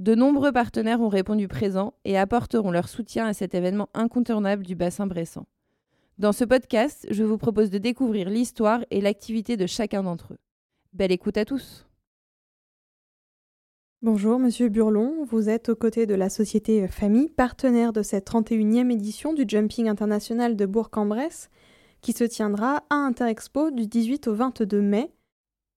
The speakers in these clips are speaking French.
de nombreux partenaires ont répondu présents et apporteront leur soutien à cet événement incontournable du bassin bressant. Dans ce podcast, je vous propose de découvrir l'histoire et l'activité de chacun d'entre eux. Belle écoute à tous! Bonjour Monsieur Burlon, vous êtes aux côtés de la société Famille, partenaire de cette 31e édition du Jumping International de Bourg-en-Bresse, qui se tiendra à Interexpo du 18 au 22 mai.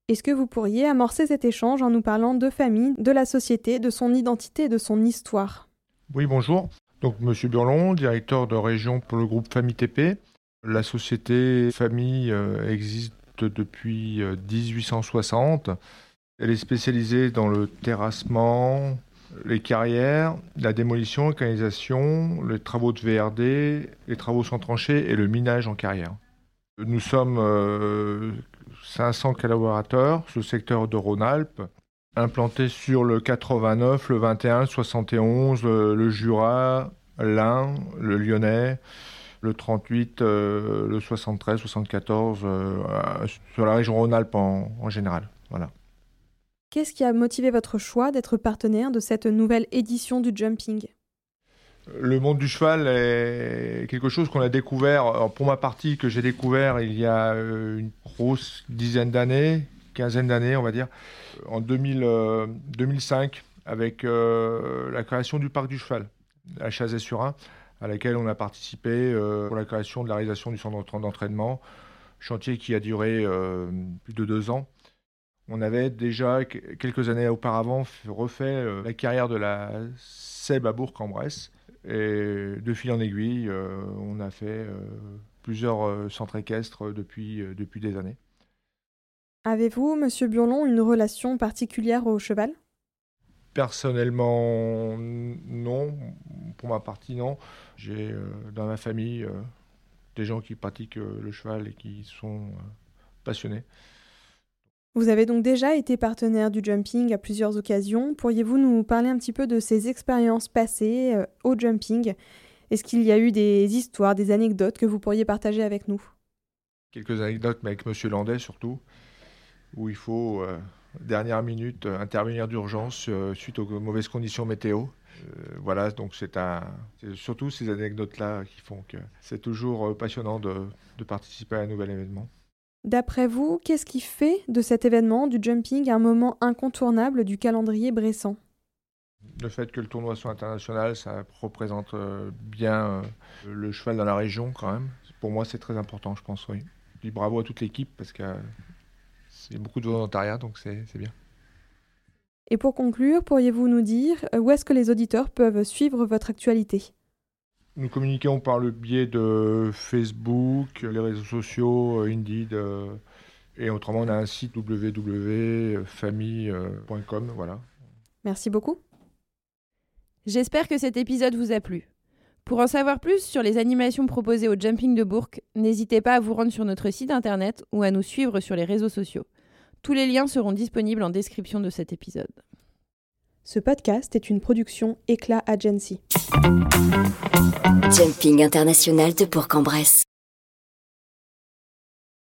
Est-ce que vous pourriez amorcer cet échange en nous parlant de famille, de la société, de son identité de son histoire? Oui, bonjour. Donc Monsieur Burlon, directeur de région pour le groupe Famille TP. La société Famille euh, existe depuis 1860 euh, elle est spécialisée dans le terrassement, les carrières, la démolition, la canalisation, les travaux de VRD, les travaux sans tranchées et le minage en carrière. Nous sommes 500 euh, collaborateurs le secteur de Rhône-Alpes, implantés sur le 89, le 21, le 71, le, Jura, l'Ain, le Lyonnais, le 38, euh, le 73, 74, euh, sur la région Rhône-Alpes en, en général. Voilà. Qu'est-ce qui a motivé votre choix d'être partenaire de cette nouvelle édition du jumping? Le monde du cheval est quelque chose qu'on a découvert, pour ma partie, que j'ai découvert il y a euh, une grosse dizaine d'années, quinzaine d'années, on va dire, en 2000, 2005, euh, avec euh, la création du parc du cheval à Chazet-sur-Ain, à laquelle on a participé pour la création de la réalisation du centre d'entraînement, chantier qui a duré plus de deux ans. On avait déjà, quelques années auparavant, refait la carrière de la SEB à Bourg-en-Bresse. Et de fil en aiguille, euh, on a fait euh, plusieurs centres équestres depuis, depuis des années. Avez-vous, Monsieur Burlon, une relation particulière au cheval? Personnellement, non. Pour ma partie, non. J'ai dans ma famille des gens qui pratiquent le cheval et qui sont passionnés. Vous avez donc déjà été partenaire du jumping à plusieurs occasions. Pourriez-vous nous parler un petit peu de ces expériences passées euh, au jumping? Est-ce qu'il y a eu des histoires, des anecdotes que vous pourriez partager avec nous? Quelques anecdotes, mais avec Monsieur Landais surtout, où il faut, euh, dernière minute, euh, intervenir d'urgence suite aux mauvaises conditions météo. voilà, donc c'est surtout ces anecdotes-là qui font que c'est toujours passionnant de participer à un nouvel événement. D'après vous, qu'est-ce qui fait de cet événement du jumping un moment incontournable du calendrier bressant? Le fait que le tournoi soit international, ça représente euh, bien euh, le cheval dans la région quand même. Pour moi, c'est très important, je pense, oui. Puis bravo à toute l'équipe parce que c'est beaucoup de volontariat, donc c'est bien. Et pour conclure, pourriez-vous nous dire euh, où est-ce que les auditeurs peuvent suivre votre actualité? Nous communiquons par le biais de Facebook, les réseaux sociaux, euh, Indeed, euh, et autrement on a un site www.famille.com. Voilà. Merci beaucoup. J'espère que cet épisode vous a plu. Pour en savoir plus sur les animations proposées au Jumping de Bourg, n'hésitez pas à vous rendre sur notre site internet ou à nous suivre sur les réseaux sociaux. Tous les liens seront disponibles en description de cet épisode. Ce podcast est une production Éclat Agency. Jumping international de Bourg-en-Bresse.